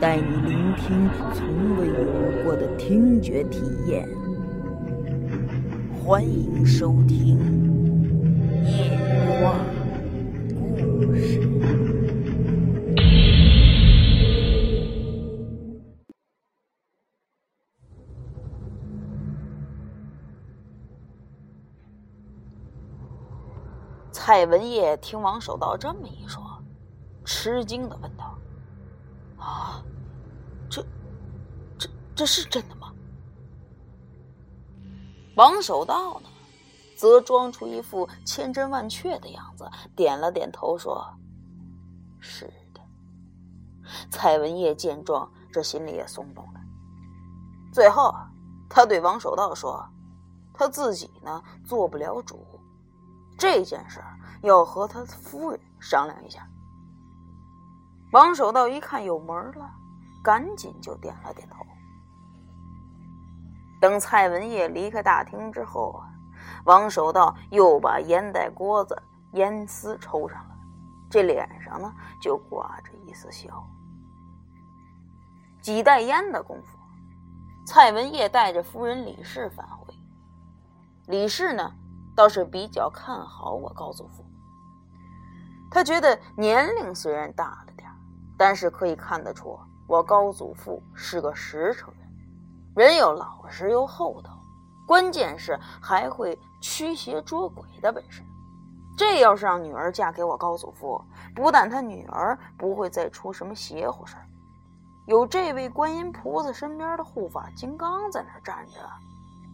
带你聆听从未有过的听觉体验。欢迎收听《夜话故事》。蔡文业听王守道这么一说，吃惊的问道：“啊，这、这、是真的吗？”王守道呢，则装出一副千真万确的样子，点了点头，说：“是的。”蔡文业见状，这心里也松动了。最后，他对王守道说：“他自己呢，做不了主，这件事要和他夫人商量一下。”王守道一看有门了，赶紧就点了点头。等蔡文业离开大厅之后啊，王守道又把烟袋锅子烟丝抽上了，这脸上呢就挂着一丝笑。几袋烟的功夫，蔡文业带着夫人李氏返回。李氏呢倒是比较看好我高祖父，他觉得年龄虽然大了点但是可以看得出我高祖父是个实诚人。人又老实又厚道，关键是还会驱邪捉鬼的本事。这要是让女儿嫁给我高祖父，不但他女儿不会再出什么邪乎事儿，有这位观音菩萨身边的护法金刚在那站着，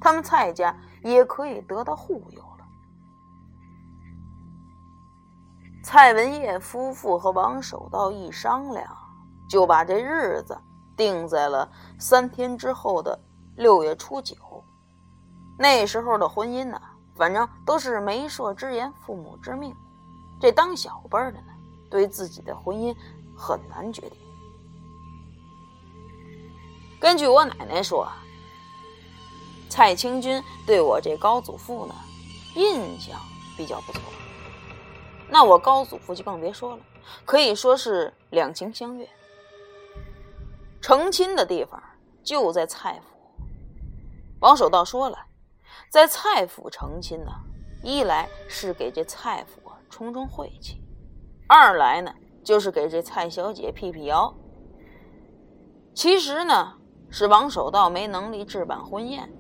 他们蔡家也可以得到护佑了。蔡文业夫妇和王守道一商量，就把这日子。定在了三天之后的六月初九。那时候的婚姻呢，反正都是媒妁之言，父母之命。这当小辈的呢，对自己的婚姻很难决定。根据我奶奶说，蔡清君对我这高祖父呢，印象比较不错。那我高祖父就更别说了，可以说是两情相悦。成亲的地方就在蔡府。王守道说了，在蔡府成亲呢，一来是给这蔡府冲冲晦气，二来呢就是给这蔡小姐辟辟谣。其实呢是王守道没能力置办婚宴，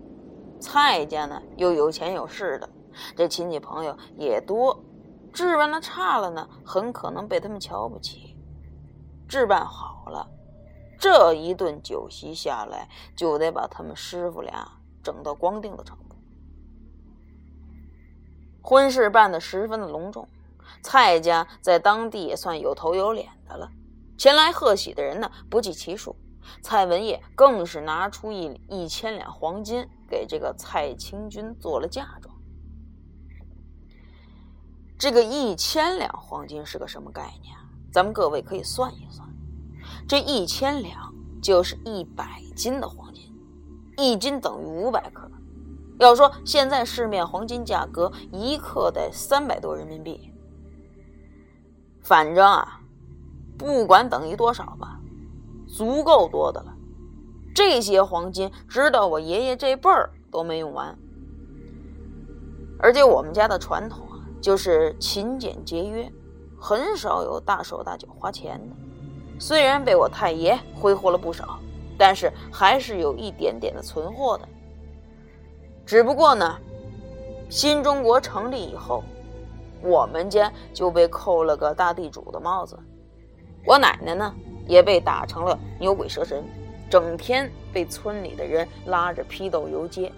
蔡家呢又有钱有势的，这亲戚朋友也多，置办的差了呢，很可能被他们瞧不起；置办好了。这一顿酒席下来，就得把他们师傅俩整到光腚的程度。婚事办得十分的隆重，蔡家在当地也算有头有脸的了。前来贺喜的人呢不计其数，蔡文业更是拿出一一千两黄金给这个蔡清君做了嫁妆。这个一千两黄金是个什么概念？咱们各位可以算一算。这一千两就是一百斤的黄金，一斤等于五百克。要说现在市面黄金价格，一克得三百多人民币。反正啊，不管等于多少吧，足够多的了。这些黄金，直到我爷爷这辈儿都没用完。而且我们家的传统啊，就是勤俭节约，很少有大手大脚花钱的。虽然被我太爷挥霍了不少，但是还是有一点点的存货的。只不过呢，新中国成立以后，我们家就被扣了个大地主的帽子，我奶奶呢也被打成了牛鬼蛇神，整天被村里的人拉着批斗游街。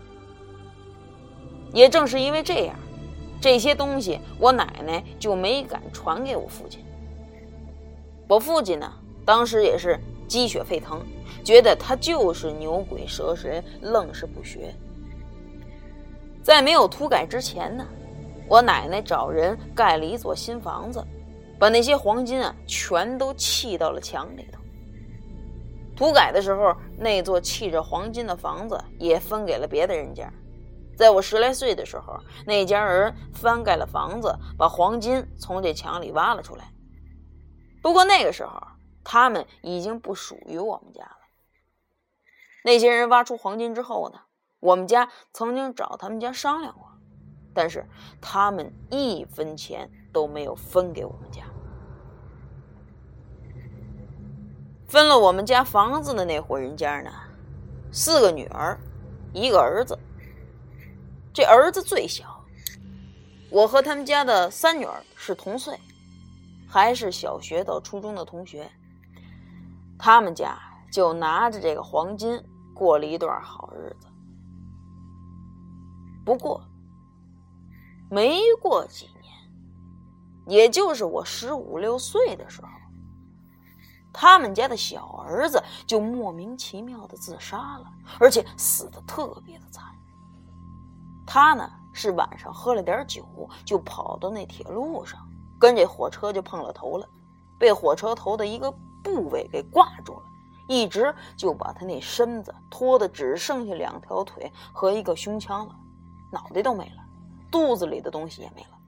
也正是因为这样，这些东西我奶奶就没敢传给我父亲。我父亲呢？当时也是鸡血沸腾，觉得他就是牛鬼蛇神，愣是不学。在没有土改之前呢，我奶奶找人盖了一座新房子，把那些黄金啊全都砌到了墙里头。土改的时候，那座砌着黄金的房子也分给了别的人家。在我十来岁的时候，那家人翻盖了房子，把黄金从这墙里挖了出来。不过那个时候，他们已经不属于我们家了。那些人挖出黄金之后呢，我们家曾经找他们家商量过，但是他们一分钱都没有分给我们家。分了我们家房子的那户人家呢，四个女儿，一个儿子。这儿子最小，我和他们家的三女儿是同岁，还是小学到初中的同学。他们家就拿着这个黄金过了一段好日子。不过，没过几年，也就是我十五六岁的时候，他们家的小儿子就莫名其妙的自杀了，而且死的特别的惨。他呢是晚上喝了点酒，就跑到那铁路上，跟这火车就碰了头了，被火车头的一个部位给挂住了，一直就把他那身子拖得只剩下两条腿和一个胸腔了，脑袋都没了，肚子里的东西也没了。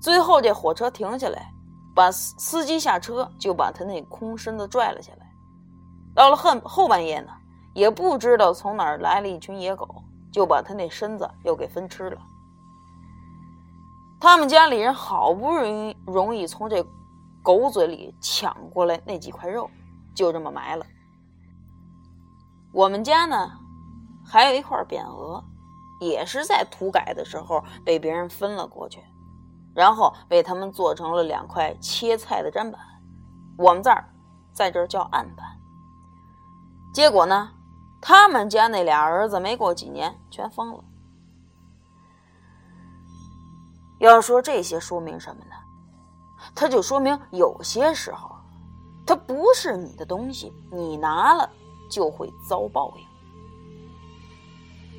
最后这火车停下来，把司机下车，就把他那空身子拽了下来。到了后后半夜呢，也不知道从哪儿来了一群野狗。就把他那身子又给分吃了。他们家里人好不容易容易从这狗嘴里抢过来那几块肉，就这么埋了。我们家呢，还有一块匾额，也是在土改的时候被别人分了过去，然后被他们做成了两块切菜的砧板。我们这儿在这儿叫案板。结果呢？他们家那俩儿子没过几年全疯了。要说这些说明什么呢？他就说明有些时候，他不是你的东西，你拿了就会遭报应。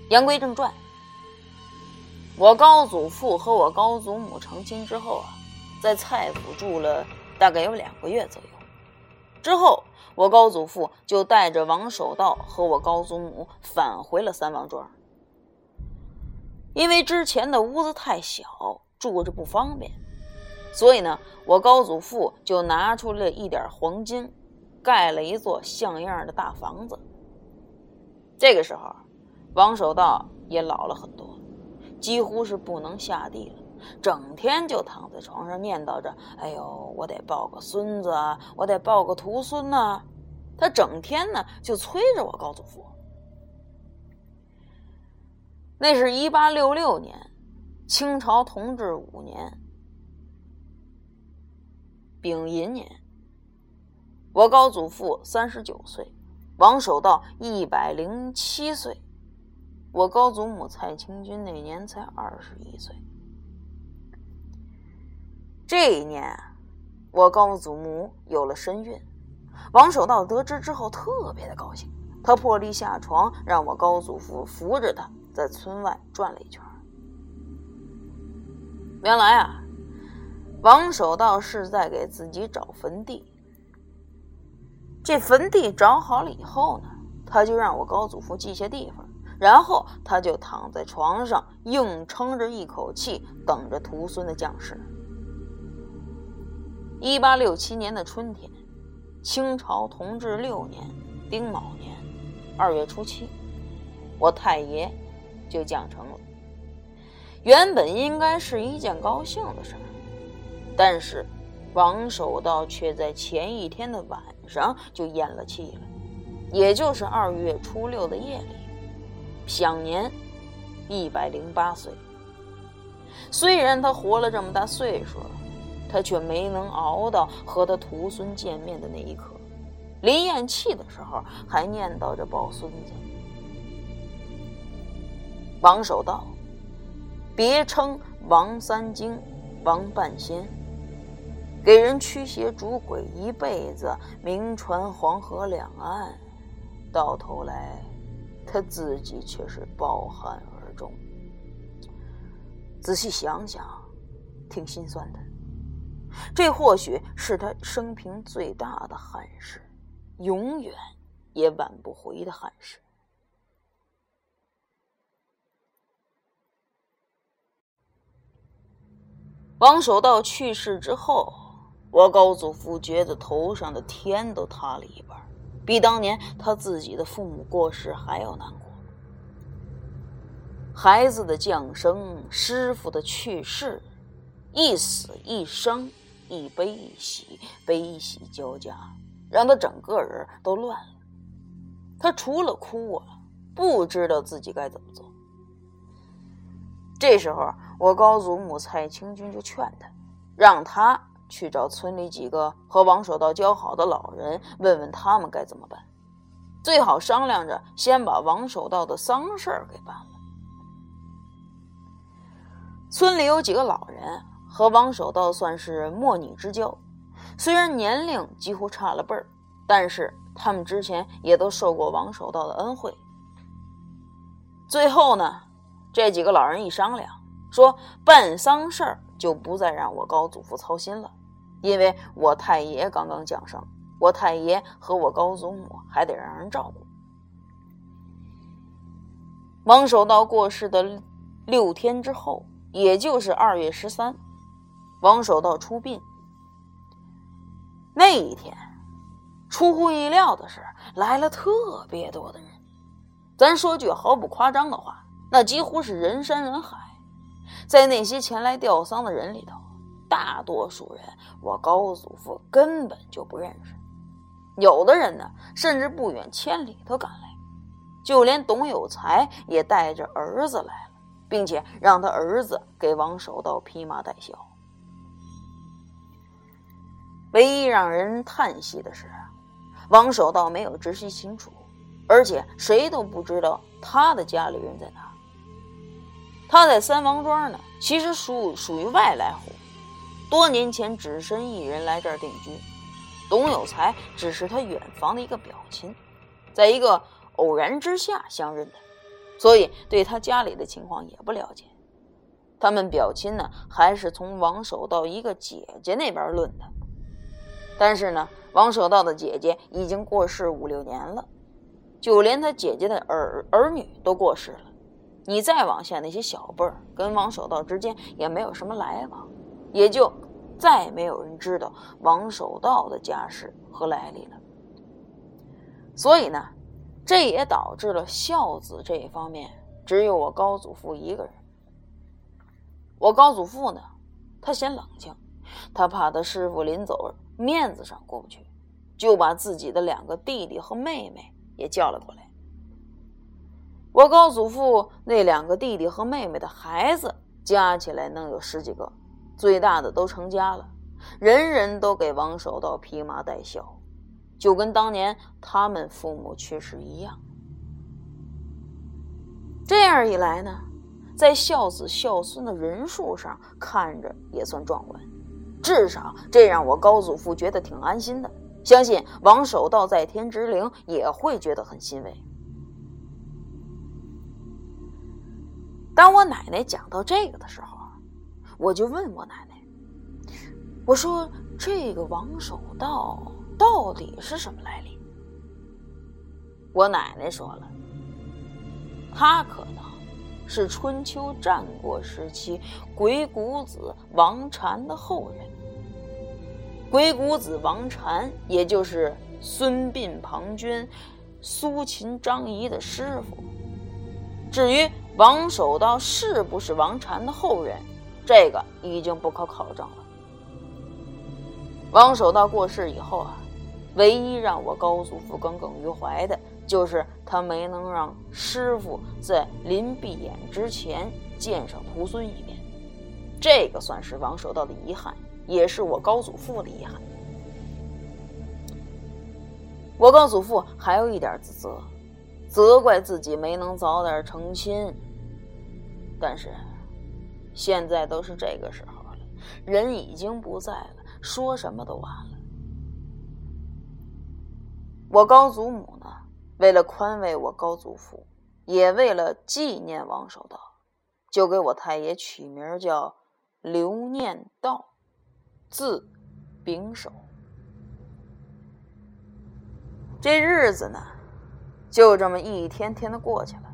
言归正传，我高祖父和我高祖母成亲之后啊，在蔡府住了大概有两个月左右，之后。我高祖父就带着王守道和我高祖母返回了三王庄，因为之前的屋子太小，住着不方便，所以呢，我高祖父就拿出了一点黄金，盖了一座像样的大房子。这个时候，王守道也老了很多，几乎是不能下地了。整天就躺在床上念叨着：“哎呦，我得抱个孙子啊，我得抱个徒孙呐。”他整天呢就催着我高祖父。那是一八六六年，清朝同治五年，丙寅年。我高祖父三十九岁，王守道一百零七岁，我高祖母蔡清君那年才二十一岁。这一年，我高祖母有了身孕。王守道得知之后特别的高兴，他破例下床，让我高祖父扶着他在村外转了一圈。原来啊，王守道是在给自己找坟地。这坟地找好了以后呢，他就让我高祖父记下地方，然后他就躺在床上硬撑着一口气，等着徒孙的降世。一八六七年的春天，清朝同治六年丁卯年二月初七，我太爷就降成了。原本应该是一件高兴的事儿，但是王守道却在前一天的晚上就咽了气了，也就是二月初六的夜里，享年一百零八岁。虽然他活了这么大岁数了。他却没能熬到和他徒孙见面的那一刻，临咽气的时候还念叨着抱孙子。王守道，别称王三经、王半仙，给人驱邪逐鬼一辈子，名传黄河两岸。到头来他自己却是抱憾而终。仔细想想，挺心酸的。这或许是他生平最大的憾事，永远也挽不回的憾事。王守道去世之后，我高祖父觉得头上的天都塌了一半，比当年他自己的父母过世还要难过。孩子的降生，师傅的去世，一死一生，一悲一喜，悲喜交加，让他整个人都乱了。他除了哭啊，不知道自己该怎么做。这时候，我高祖母蔡清君就劝他，让他去找村里几个和王守道交好的老人，问问他们该怎么办，最好商量着先把王守道的丧事儿给办了。村里有几个老人和王守道算是莫逆之交，虽然年龄几乎差了辈儿，但是他们之前也都受过王守道的恩惠。最后呢？这几个老人一商量，说办丧事儿就不再让我高祖父操心了，因为我太爷刚刚降生，我太爷和我高祖母还得让人照顾。王守道过世的六天之后，也就是二月十三，王守道出殡。那一天，出乎意料的是，来了特别多的人。咱说句毫不夸张的话。那几乎是人山人海，在那些前来吊丧的人里头，大多数人我高祖父根本就不认识，有的人呢，甚至不远千里都赶来，就连董有才也带着儿子来了，并且让他儿子给王守道披麻戴孝。唯一让人叹息的是，王守道没有直系亲属，而且谁都不知道他的家里人在哪。他在三王庄呢，其实属属于外来户，多年前只身一人来这儿定居。董有才只是他远房的一个表亲，在一个偶然之下相认的，所以对他家里的情况也不了解。他们表亲呢，还是从王守道一个姐姐那边论的，但是呢，王守道的姐姐已经过世五六年了，就连他姐姐的儿儿女都过世了。你再往下，那些小辈儿跟王守道之间也没有什么来往，也就再没有人知道王守道的家世和来历了。所以呢，这也导致了孝子这一方面只有我高祖父一个人。我高祖父呢，他嫌冷清，他怕他师傅临走面子上过不去，就把自己的两个弟弟和妹妹也叫了过来。我高祖父那两个弟弟和妹妹的孩子加起来能有十几个，最大的都成家了，人人都给王守道披麻戴孝，就跟当年他们父母去世一样。这样一来呢，在孝子孝孙的人数上看着也算壮观，至少这让我高祖父觉得挺安心的。相信王守道在天之灵也会觉得很欣慰。当我奶奶讲到这个的时候，我就问我奶奶：“我说这个王守道到底是什么来历？”我奶奶说了：“他可能是春秋战国时期鬼谷子王禅的后人。鬼谷子王禅，也就是孙膑、庞涓、苏秦、张仪的师傅。至于……”王守道是不是王禅的后人？这个已经不可考证了。王守道过世以后啊，唯一让我高祖父耿耿于怀的，就是他没能让师傅在临闭眼之前见上徒孙一面。这个算是王守道的遗憾，也是我高祖父的遗憾。我高祖父还有一点自责，责怪自己没能早点成亲。但是，现在都是这个时候了，人已经不在了，说什么都晚了。我高祖母呢，为了宽慰我高祖父，也为了纪念王守道，就给我太爷取名叫刘念道，字秉守。这日子呢，就这么一天天的过去了。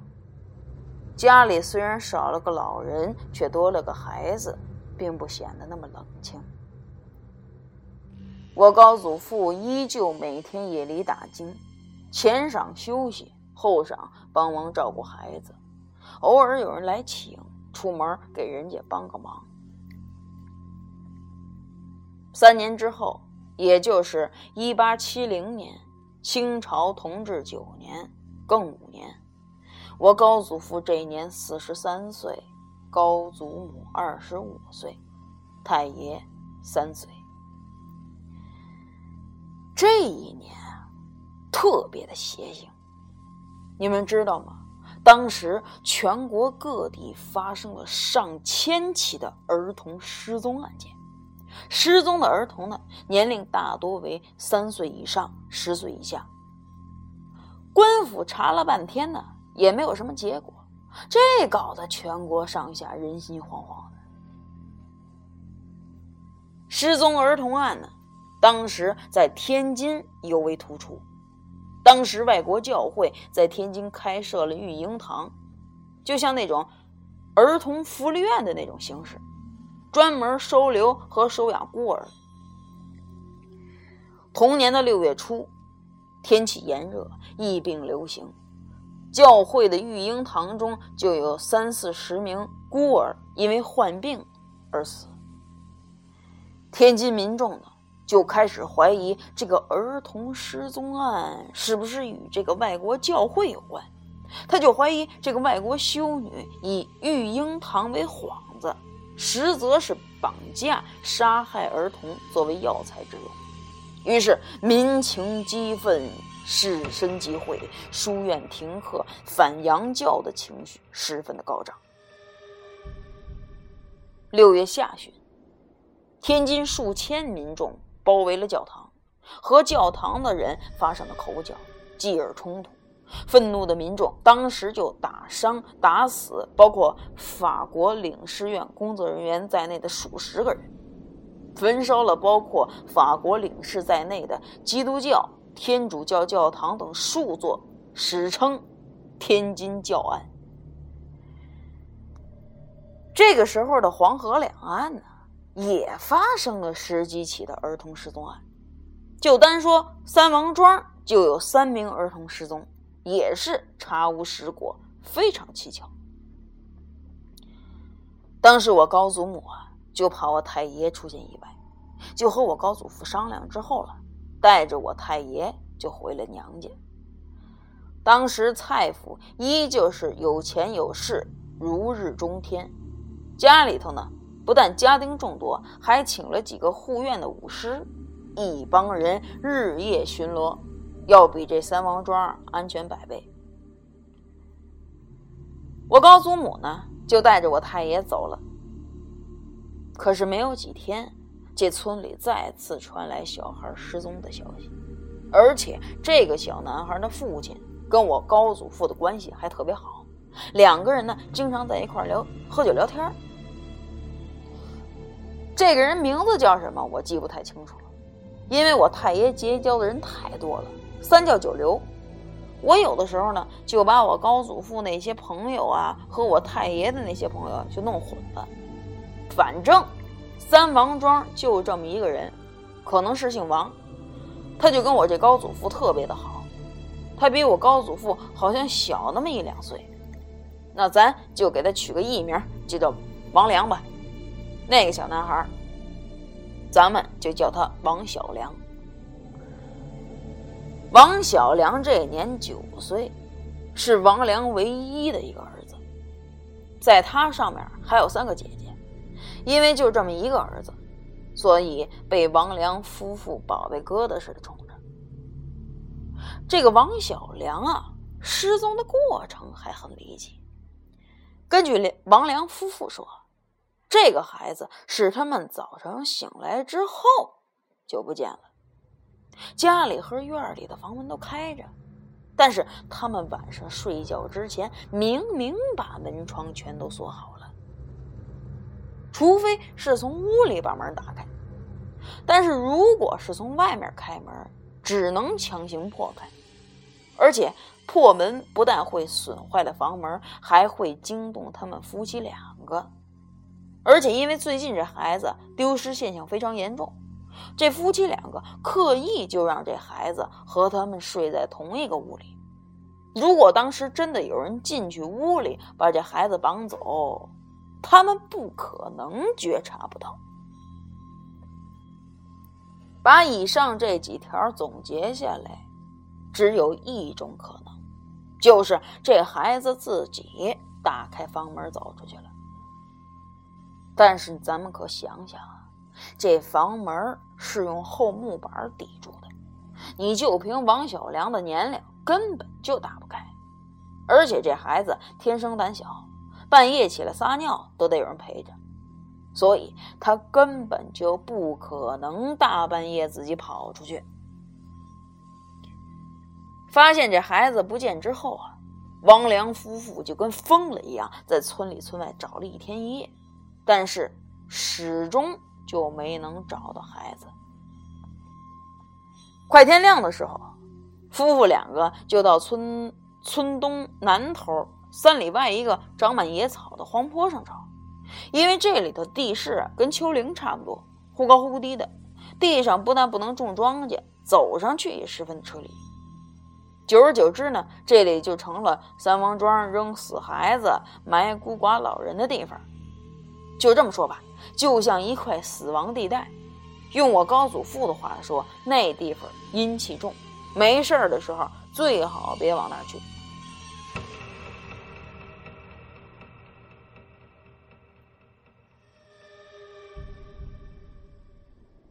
家里虽然少了个老人，却多了个孩子，并不显得那么冷清。我高祖父依旧每天夜里打更，前晌休息，后晌帮忙照顾孩子，偶尔有人来请，出门给人家帮个忙。三年之后，也就是一八七零年，清朝同治九年庚午年。我高祖父这一年四十三岁，高祖母二十五岁，太爷三岁。这一年特别的邪性，你们知道吗？当时全国各地发生了上千起的儿童失踪案件，失踪的儿童呢，年龄大多为三岁以上、十岁以下。官府查了半天呢。也没有什么结果，这搞得全国上下人心惶惶的。失踪儿童案呢，当时在天津尤为突出。当时外国教会在天津开设了育婴堂，就像那种儿童福利院的那种形式，专门收留和收养孤儿。同年的六月初，天气炎热，疫病流行。教会的育婴堂中就有三四十名孤儿因为患病而死。天津民众呢就开始怀疑这个儿童失踪案是不是与这个外国教会有关，他就怀疑这个外国修女以育婴堂为幌子，实则是绑架杀害儿童作为药材之用。于是民情激愤。士绅集会，书院停课，反洋教的情绪十分的高涨。六月下旬，天津数千民众包围了教堂，和教堂的人发生了口角，继而冲突。愤怒的民众当时就打伤、打死包括法国领事院工作人员在内的数十个人，焚烧了包括法国领事在内的基督教。天主教教堂等数座，史称“天津教案”。这个时候的黄河两岸呢，也发生了十几起的儿童失踪案。就单说三王庄，就有三名儿童失踪，也是查无实果，非常蹊跷。当时我高祖母啊，就怕我太爷出现意外，就和我高祖父商量之后了。带着我太爷就回了娘家。当时蔡府依旧是有钱有势，如日中天。家里头呢，不但家丁众多，还请了几个护院的武师，一帮人日夜巡逻，要比这三王庄安全百倍。我高祖母呢，就带着我太爷走了。可是没有几天。这村里再次传来小孩失踪的消息，而且这个小男孩的父亲跟我高祖父的关系还特别好，两个人呢经常在一块聊喝酒聊天。这个人名字叫什么我记不太清楚了，因为我太爷结交的人太多了，三教九流。我有的时候呢就把我高祖父那些朋友啊和我太爷的那些朋友就弄混了，反正。三王庄就这么一个人，可能是姓王，他就跟我这高祖父特别的好，他比我高祖父好像小那么一两岁，那咱就给他取个艺名，就叫王良吧。那个小男孩，咱们就叫他王小良。王小良这年九岁，是王良唯一的一个儿子，在他上面还有三个姐姐。因为就这么一个儿子，所以被王良夫妇宝贝疙瘩似的宠着。这个王小良啊，失踪的过程还很离奇。根据王良夫妇说，这个孩子是他们早上醒来之后就不见了，家里和院里的房门都开着，但是他们晚上睡觉之前明明把门窗全都锁好了，除非是从屋里把门打开。但是如果是从外面开门，只能强行破开，而且破门不但会损坏了房门，还会惊动他们夫妻两个。而且因为最近这孩子丢失现象非常严重，这夫妻两个刻意就让这孩子和他们睡在同一个屋里。如果当时真的有人进去屋里把这孩子绑走，他们不可能觉察不到。把以上这几条总结下来，只有一种可能，就是这孩子自己打开房门走出去了。但是咱们可想想啊，这房门是用厚木板抵住的，你就凭王小良的年龄，根本就打不开。而且这孩子天生胆小，半夜起来撒尿都得有人陪着。所以他根本就不可能大半夜自己跑出去。发现这孩子不见之后啊，王良夫妇就跟疯了一样，在村里村外找了一天一夜，但是始终就没能找到孩子。快天亮的时候，夫妇两个就到村村东南头三里外一个长满野草的荒坡上找。因为这里头地势跟丘陵差不多，忽高忽低的，地上不但不能种庄稼，走上去也十分的吃力。久而久之呢，这里就成了三王庄扔死孩子、埋孤寡老人的地方。就这么说吧，就像一块死亡地带。用我高祖父的话说，那地方阴气重，没事的时候最好别往那儿去。